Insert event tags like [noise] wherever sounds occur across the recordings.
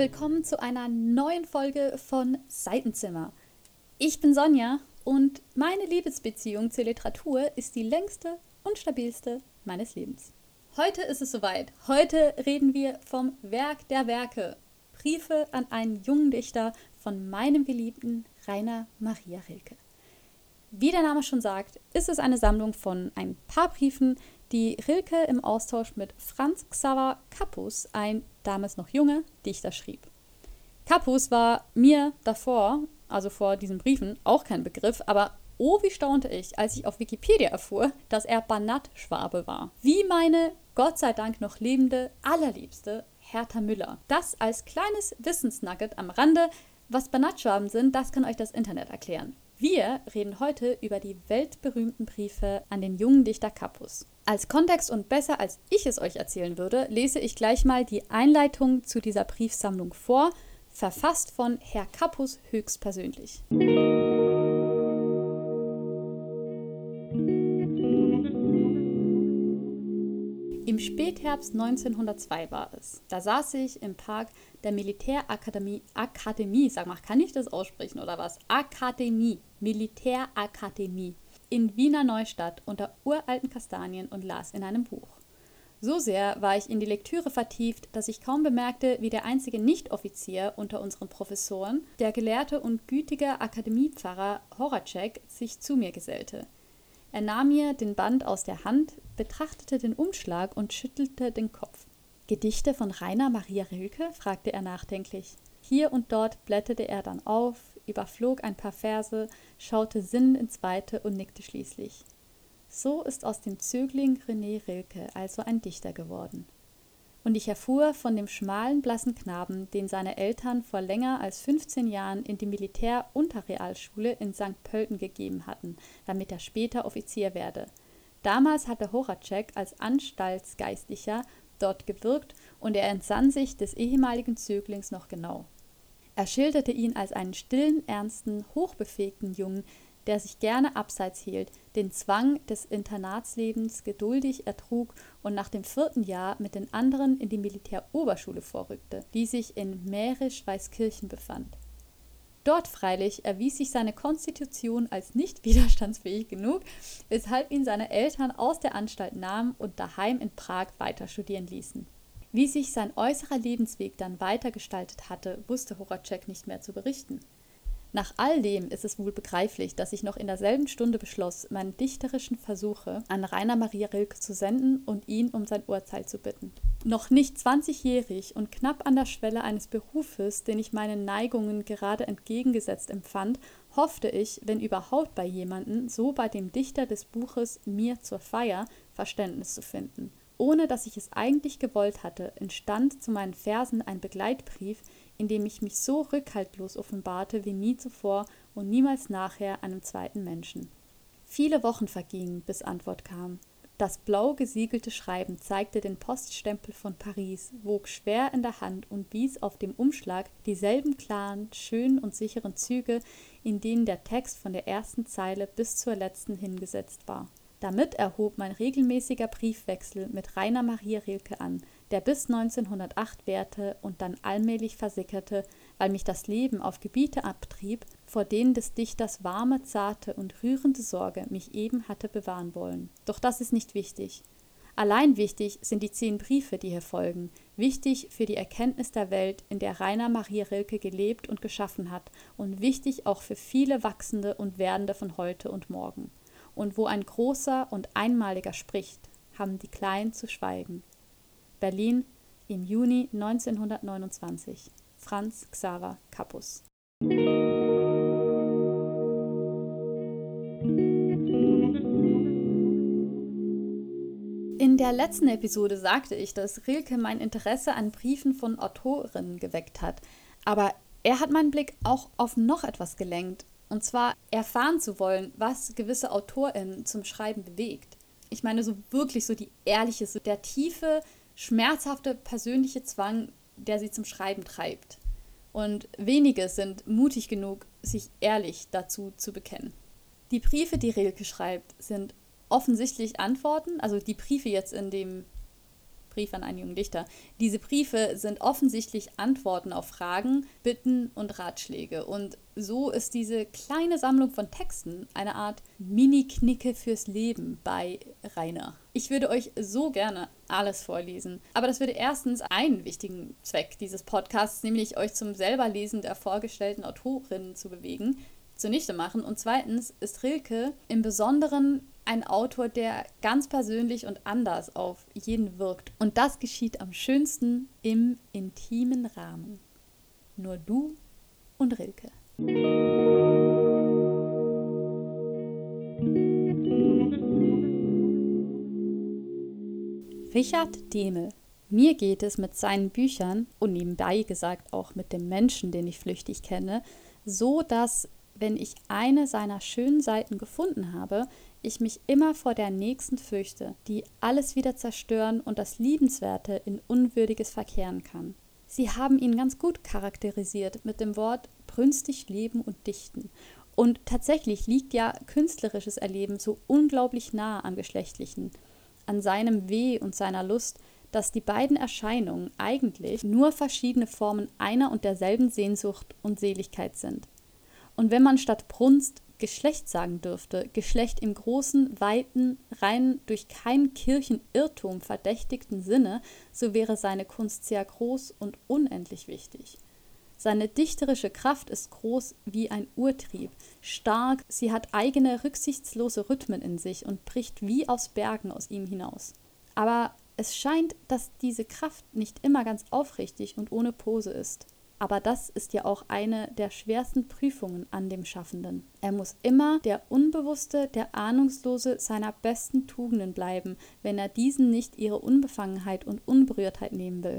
willkommen zu einer neuen Folge von Seitenzimmer. Ich bin Sonja und meine Liebesbeziehung zur Literatur ist die längste und stabilste meines Lebens. Heute ist es soweit. Heute reden wir vom Werk der Werke. Briefe an einen jungen Dichter von meinem geliebten Rainer Maria Rilke. Wie der Name schon sagt, ist es eine Sammlung von ein paar Briefen, die Rilke im Austausch mit Franz Xaver Kappus, ein damals noch junger Dichter, schrieb. Kappus war mir davor, also vor diesen Briefen, auch kein Begriff, aber oh, wie staunte ich, als ich auf Wikipedia erfuhr, dass er Banat-Schwabe war. Wie meine Gott sei Dank noch lebende, allerliebste Hertha Müller. Das als kleines Wissensnugget am Rande. Was Banatschwaben sind, das kann euch das Internet erklären. Wir reden heute über die weltberühmten Briefe an den jungen Dichter Kappus. Als Kontext und besser als ich es euch erzählen würde, lese ich gleich mal die Einleitung zu dieser Briefsammlung vor, verfasst von Herr Kappus höchstpersönlich. Spätherbst 1902 war es. Da saß ich im Park der Militärakademie. Akademie, sag mal, kann ich das aussprechen oder was? Akademie. Militärakademie. In Wiener Neustadt unter uralten Kastanien und las in einem Buch. So sehr war ich in die Lektüre vertieft, dass ich kaum bemerkte, wie der einzige Nicht-Offizier unter unseren Professoren, der gelehrte und gütige Akademiepfarrer Horacek, sich zu mir gesellte. Er nahm mir den Band aus der Hand, betrachtete den Umschlag und schüttelte den Kopf. Gedichte von Rainer Maria Rilke? fragte er nachdenklich. Hier und dort blätterte er dann auf, überflog ein paar Verse, schaute sinnend ins Weite und nickte schließlich. So ist aus dem Zögling René Rilke also ein Dichter geworden und ich erfuhr von dem schmalen, blassen Knaben, den seine Eltern vor länger als 15 Jahren in die Militär-Unterrealschule in St. Pölten gegeben hatten, damit er später Offizier werde. Damals hatte Horacek als Anstaltsgeistlicher dort gewirkt und er entsann sich des ehemaligen Zöglings noch genau. Er schilderte ihn als einen stillen, ernsten, hochbefähigten Jungen, der sich gerne abseits hielt, den Zwang des Internatslebens geduldig ertrug und nach dem vierten Jahr mit den anderen in die Militäroberschule vorrückte, die sich in Mährisch-Weißkirchen befand. Dort freilich erwies sich seine Konstitution als nicht [laughs] widerstandsfähig genug, weshalb ihn seine Eltern aus der Anstalt nahmen und daheim in Prag weiter studieren ließen. Wie sich sein äußerer Lebensweg dann weitergestaltet hatte, wusste Horacek nicht mehr zu berichten. Nach all dem ist es wohl begreiflich, dass ich noch in derselben Stunde beschloss, meine dichterischen Versuche an Rainer Maria Rilke zu senden und ihn um sein Urteil zu bitten. Noch nicht zwanzigjährig und knapp an der Schwelle eines Berufes, den ich meinen Neigungen gerade entgegengesetzt empfand, hoffte ich, wenn überhaupt bei jemanden, so bei dem Dichter des Buches Mir zur Feier, Verständnis zu finden. Ohne dass ich es eigentlich gewollt hatte, entstand zu meinen Versen ein Begleitbrief, in dem ich mich so rückhaltlos offenbarte wie nie zuvor und niemals nachher einem zweiten Menschen. Viele Wochen vergingen, bis Antwort kam. Das blau gesiegelte Schreiben zeigte den Poststempel von Paris, wog schwer in der Hand und wies auf dem Umschlag dieselben klaren, schönen und sicheren Züge, in denen der Text von der ersten Zeile bis zur letzten hingesetzt war. Damit erhob mein regelmäßiger Briefwechsel mit Rainer Maria Rilke an, der bis 1908 währte und dann allmählich versickerte, weil mich das Leben auf Gebiete abtrieb, vor denen des Dichters warme, zarte und rührende Sorge mich eben hatte bewahren wollen. Doch das ist nicht wichtig. Allein wichtig sind die zehn Briefe, die hier folgen, wichtig für die Erkenntnis der Welt, in der Rainer Maria Rilke gelebt und geschaffen hat, und wichtig auch für viele Wachsende und Werdende von heute und morgen. Und wo ein großer und einmaliger spricht, haben die Kleinen zu schweigen. Berlin im Juni 1929. Franz Xaver Kappus. Der letzten Episode sagte ich, dass Rilke mein Interesse an Briefen von Autorinnen geweckt hat. Aber er hat meinen Blick auch auf noch etwas gelenkt. Und zwar erfahren zu wollen, was gewisse AutorInnen zum Schreiben bewegt. Ich meine, so wirklich so die ehrliche, so der tiefe, schmerzhafte persönliche Zwang, der sie zum Schreiben treibt. Und wenige sind mutig genug, sich ehrlich dazu zu bekennen. Die Briefe, die Rilke schreibt, sind offensichtlich Antworten, also die Briefe jetzt in dem Brief an einen jungen Dichter. Diese Briefe sind offensichtlich Antworten auf Fragen, Bitten und Ratschläge. Und so ist diese kleine Sammlung von Texten eine Art Mini-Knicke fürs Leben bei Rainer. Ich würde euch so gerne alles vorlesen. Aber das würde erstens einen wichtigen Zweck dieses Podcasts, nämlich euch zum Selberlesen der vorgestellten Autorinnen zu bewegen, zunichte machen. Und zweitens ist Rilke im Besonderen ein Autor, der ganz persönlich und anders auf jeden wirkt. Und das geschieht am schönsten im intimen Rahmen. Nur du und Rilke. Richard Demel. Mir geht es mit seinen Büchern und nebenbei gesagt auch mit dem Menschen, den ich flüchtig kenne, so dass wenn ich eine seiner schönen Seiten gefunden habe, ich mich immer vor der nächsten fürchte, die alles wieder zerstören und das Liebenswerte in Unwürdiges verkehren kann. Sie haben ihn ganz gut charakterisiert mit dem Wort brünstig leben und dichten. Und tatsächlich liegt ja künstlerisches Erleben so unglaublich nah am geschlechtlichen, an seinem Weh und seiner Lust, dass die beiden Erscheinungen eigentlich nur verschiedene Formen einer und derselben Sehnsucht und Seligkeit sind. Und wenn man statt Brunst Geschlecht sagen dürfte, Geschlecht im großen, weiten, rein durch keinen Kirchenirrtum verdächtigten Sinne, so wäre seine Kunst sehr groß und unendlich wichtig. Seine dichterische Kraft ist groß wie ein Urtrieb, stark, sie hat eigene rücksichtslose Rhythmen in sich und bricht wie aus Bergen aus ihm hinaus. Aber es scheint, dass diese Kraft nicht immer ganz aufrichtig und ohne Pose ist. Aber das ist ja auch eine der schwersten Prüfungen an dem Schaffenden. Er muss immer der Unbewusste, der Ahnungslose seiner besten Tugenden bleiben, wenn er diesen nicht ihre Unbefangenheit und Unberührtheit nehmen will.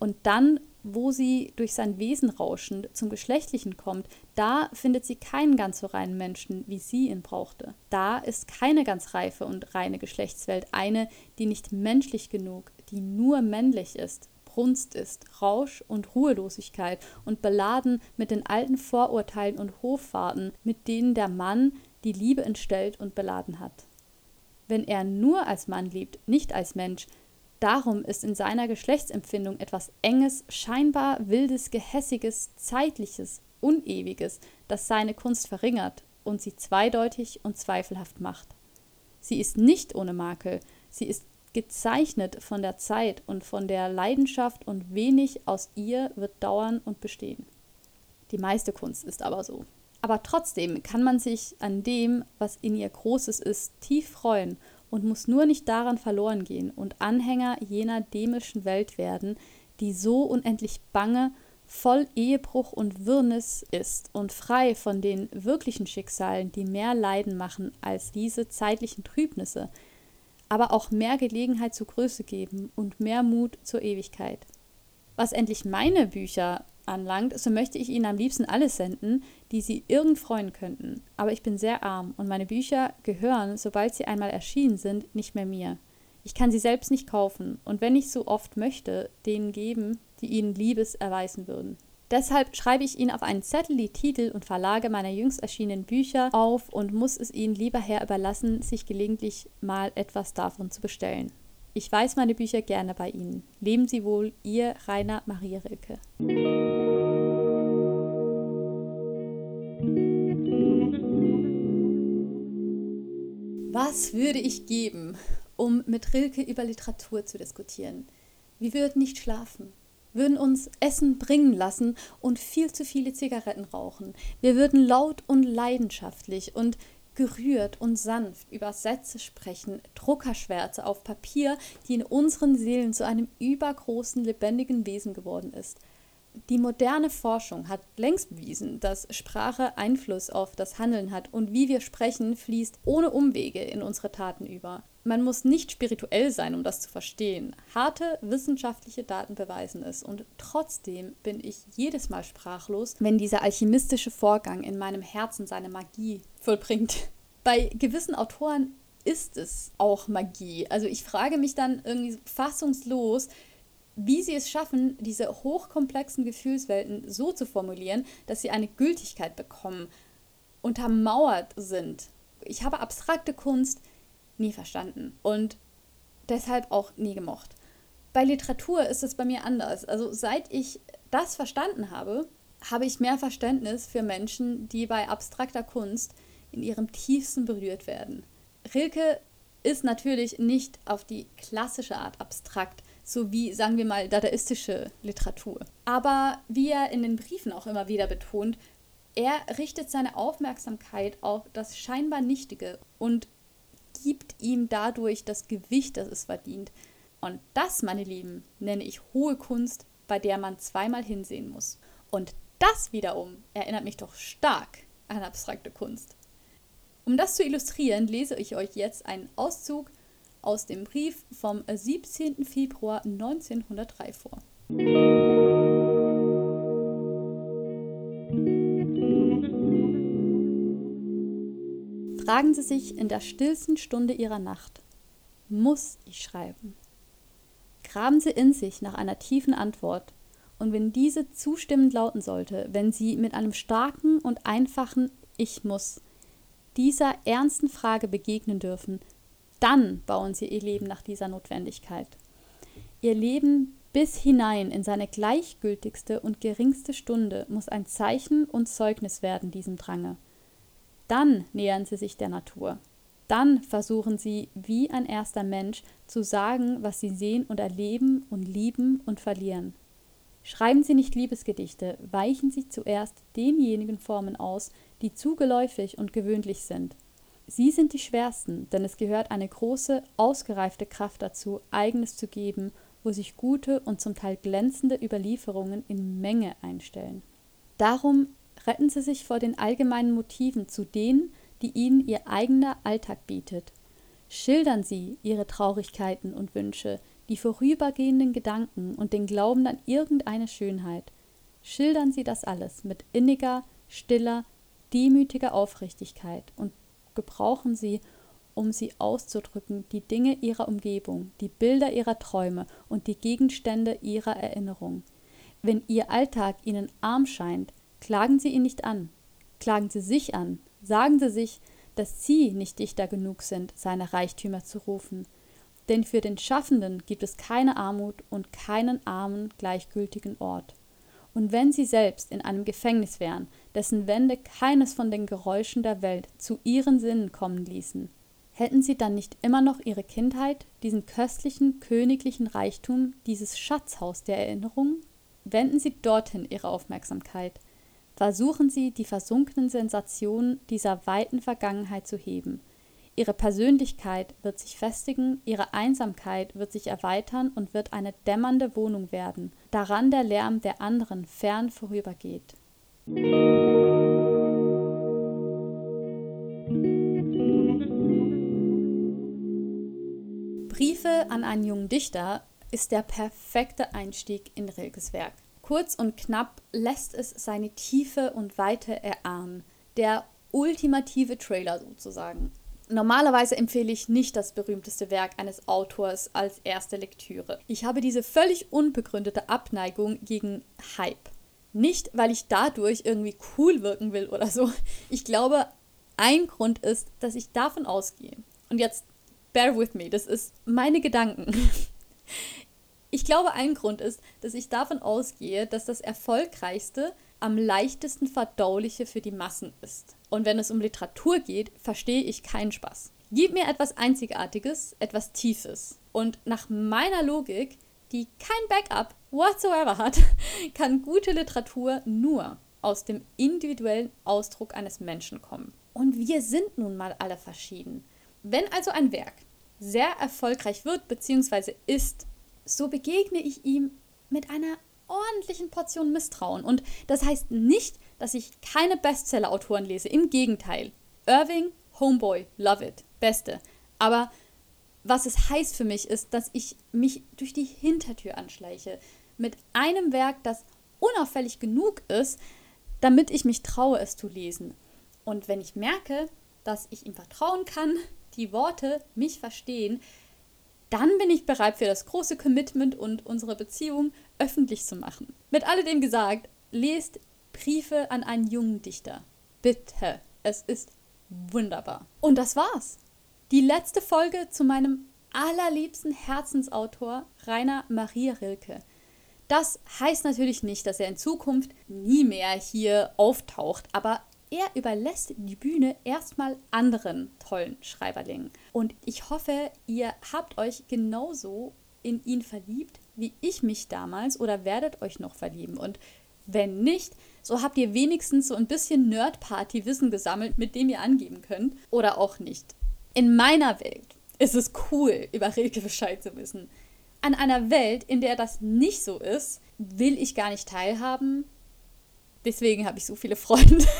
Und dann, wo sie durch sein Wesen rauschend zum Geschlechtlichen kommt, da findet sie keinen ganz so reinen Menschen, wie sie ihn brauchte. Da ist keine ganz reife und reine Geschlechtswelt, eine, die nicht menschlich genug, die nur männlich ist, Brunst ist, Rausch und Ruhelosigkeit und beladen mit den alten Vorurteilen und Hoffahrten, mit denen der Mann die Liebe entstellt und beladen hat. Wenn er nur als Mann liebt, nicht als Mensch, darum ist in seiner Geschlechtsempfindung etwas Enges, scheinbar Wildes, Gehässiges, Zeitliches, Unewiges, das seine Kunst verringert und sie zweideutig und zweifelhaft macht. Sie ist nicht ohne Makel, sie ist gezeichnet von der Zeit und von der Leidenschaft und wenig aus ihr wird dauern und bestehen. Die meiste Kunst ist aber so. Aber trotzdem kann man sich an dem, was in ihr Großes ist, tief freuen und muss nur nicht daran verloren gehen und Anhänger jener dämischen Welt werden, die so unendlich bange, voll Ehebruch und Wirrnis ist und frei von den wirklichen Schicksalen, die mehr Leiden machen als diese zeitlichen Trübnisse, aber auch mehr Gelegenheit zur Größe geben und mehr Mut zur Ewigkeit. Was endlich meine Bücher anlangt, so möchte ich Ihnen am liebsten alles senden, die Sie irgend freuen könnten. Aber ich bin sehr arm und meine Bücher gehören, sobald sie einmal erschienen sind, nicht mehr mir. Ich kann sie selbst nicht kaufen und wenn ich so oft möchte, denen geben, die ihnen Liebes erweisen würden. Deshalb schreibe ich Ihnen auf einen Zettel die Titel und Verlage meiner jüngst erschienenen Bücher auf und muss es Ihnen lieber her überlassen, sich gelegentlich mal etwas davon zu bestellen. Ich weiß meine Bücher gerne bei Ihnen. Leben Sie wohl, Ihr Rainer Maria Rilke. Was würde ich geben, um mit Rilke über Literatur zu diskutieren? Wir würden nicht schlafen würden uns Essen bringen lassen und viel zu viele Zigaretten rauchen. Wir würden laut und leidenschaftlich und gerührt und sanft über Sätze sprechen, Druckerschwärze auf Papier, die in unseren Seelen zu einem übergroßen, lebendigen Wesen geworden ist. Die moderne Forschung hat längst bewiesen, dass Sprache Einfluss auf das Handeln hat und wie wir sprechen fließt ohne Umwege in unsere Taten über. Man muss nicht spirituell sein, um das zu verstehen. Harte wissenschaftliche Daten beweisen es und trotzdem bin ich jedes Mal sprachlos, wenn dieser alchemistische Vorgang in meinem Herzen seine Magie vollbringt. [laughs] Bei gewissen Autoren ist es auch Magie. Also ich frage mich dann irgendwie fassungslos, wie sie es schaffen, diese hochkomplexen Gefühlswelten so zu formulieren, dass sie eine Gültigkeit bekommen, untermauert sind. Ich habe abstrakte Kunst nie verstanden und deshalb auch nie gemocht. Bei Literatur ist es bei mir anders. Also seit ich das verstanden habe, habe ich mehr Verständnis für Menschen, die bei abstrakter Kunst in ihrem tiefsten berührt werden. Rilke ist natürlich nicht auf die klassische Art abstrakt, so wie, sagen wir mal, dadaistische Literatur. Aber wie er in den Briefen auch immer wieder betont, er richtet seine Aufmerksamkeit auf das scheinbar Nichtige und gibt ihm dadurch das Gewicht, das es verdient. Und das, meine Lieben, nenne ich hohe Kunst, bei der man zweimal hinsehen muss. Und das wiederum erinnert mich doch stark an abstrakte Kunst. Um das zu illustrieren, lese ich euch jetzt einen Auszug aus dem Brief vom 17. Februar 1903 vor. Fragen Sie sich in der stillsten Stunde Ihrer Nacht, muss ich schreiben? Graben Sie in sich nach einer tiefen Antwort, und wenn diese zustimmend lauten sollte, wenn Sie mit einem starken und einfachen Ich muss dieser ernsten Frage begegnen dürfen, dann bauen Sie Ihr Leben nach dieser Notwendigkeit. Ihr Leben bis hinein in seine gleichgültigste und geringste Stunde muss ein Zeichen und Zeugnis werden diesem Drange. Dann nähern Sie sich der Natur. Dann versuchen Sie, wie ein erster Mensch, zu sagen, was Sie sehen und erleben und lieben und verlieren. Schreiben Sie nicht Liebesgedichte, weichen Sie zuerst denjenigen Formen aus, die zu geläufig und gewöhnlich sind. Sie sind die schwersten, denn es gehört eine große, ausgereifte Kraft dazu, eigenes zu geben, wo sich gute und zum Teil glänzende Überlieferungen in Menge einstellen. Darum retten Sie sich vor den allgemeinen Motiven zu denen, die Ihnen Ihr eigener Alltag bietet. Schildern Sie Ihre Traurigkeiten und Wünsche, die vorübergehenden Gedanken und den Glauben an irgendeine Schönheit. Schildern Sie das alles mit inniger, stiller, demütiger Aufrichtigkeit und gebrauchen Sie, um sie auszudrücken, die Dinge ihrer Umgebung, die Bilder ihrer Träume und die Gegenstände ihrer Erinnerung. Wenn Ihr Alltag Ihnen arm scheint, klagen Sie ihn nicht an, klagen Sie sich an, sagen Sie sich, dass Sie nicht dichter genug sind, seine Reichtümer zu rufen, denn für den Schaffenden gibt es keine Armut und keinen armen, gleichgültigen Ort. Und wenn sie selbst in einem Gefängnis wären, dessen Wände keines von den Geräuschen der Welt zu ihren Sinnen kommen ließen, hätten sie dann nicht immer noch ihre Kindheit, diesen köstlichen, königlichen Reichtum, dieses Schatzhaus der Erinnerung? Wenden Sie dorthin Ihre Aufmerksamkeit. Versuchen Sie, die versunkenen Sensationen dieser weiten Vergangenheit zu heben, Ihre Persönlichkeit wird sich festigen, ihre Einsamkeit wird sich erweitern und wird eine dämmernde Wohnung werden, daran der Lärm der anderen fern vorübergeht. Briefe an einen jungen Dichter ist der perfekte Einstieg in Rilkes Werk. Kurz und knapp lässt es seine Tiefe und Weite erahnen. Der ultimative Trailer sozusagen. Normalerweise empfehle ich nicht das berühmteste Werk eines Autors als erste Lektüre. Ich habe diese völlig unbegründete Abneigung gegen Hype. Nicht, weil ich dadurch irgendwie cool wirken will oder so. Ich glaube, ein Grund ist, dass ich davon ausgehe. Und jetzt bear with me, das ist meine Gedanken. [laughs] Ich glaube, ein Grund ist, dass ich davon ausgehe, dass das erfolgreichste am leichtesten verdauliche für die Massen ist. Und wenn es um Literatur geht, verstehe ich keinen Spaß. Gib mir etwas Einzigartiges, etwas Tiefes. Und nach meiner Logik, die kein Backup whatsoever hat, [laughs] kann gute Literatur nur aus dem individuellen Ausdruck eines Menschen kommen. Und wir sind nun mal alle verschieden. Wenn also ein Werk sehr erfolgreich wird bzw. ist, so begegne ich ihm mit einer ordentlichen Portion Misstrauen. Und das heißt nicht, dass ich keine Bestseller-Autoren lese. Im Gegenteil. Irving, Homeboy, love it. Beste. Aber was es heißt für mich ist, dass ich mich durch die Hintertür anschleiche. Mit einem Werk, das unauffällig genug ist, damit ich mich traue, es zu lesen. Und wenn ich merke, dass ich ihm vertrauen kann, die Worte mich verstehen, dann bin ich bereit für das große Commitment und unsere Beziehung öffentlich zu machen. Mit alledem gesagt, lest Briefe an einen jungen Dichter. Bitte, es ist wunderbar. Und das war's. Die letzte Folge zu meinem allerliebsten Herzensautor Rainer Maria Rilke. Das heißt natürlich nicht, dass er in Zukunft nie mehr hier auftaucht, aber er überlässt die Bühne erstmal anderen tollen Schreiberlingen. Und ich hoffe, ihr habt euch genauso in ihn verliebt, wie ich mich damals oder werdet euch noch verlieben. Und wenn nicht, so habt ihr wenigstens so ein bisschen Nerd-Party-Wissen gesammelt, mit dem ihr angeben könnt. Oder auch nicht. In meiner Welt ist es cool, über Rilke Bescheid zu wissen. An einer Welt, in der das nicht so ist, will ich gar nicht teilhaben. Deswegen habe ich so viele Freunde. [laughs]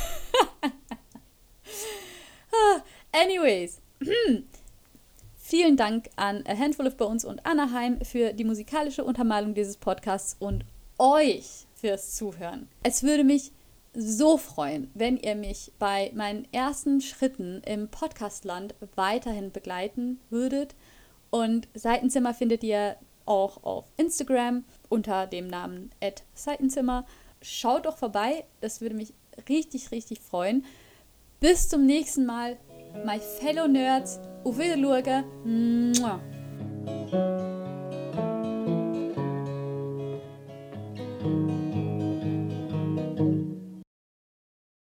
Ah, anyways. [clears throat] Vielen Dank an A Handful of Bones und Anaheim für die musikalische Untermalung dieses Podcasts und euch fürs Zuhören. Es würde mich so freuen, wenn ihr mich bei meinen ersten Schritten im Podcastland weiterhin begleiten würdet. Und Seitenzimmer findet ihr auch auf Instagram unter dem Namen Seitenzimmer. Schaut doch vorbei, das würde mich richtig, richtig freuen. Bis zum nächsten Mal, my fellow nerds, auf Wiedersehen.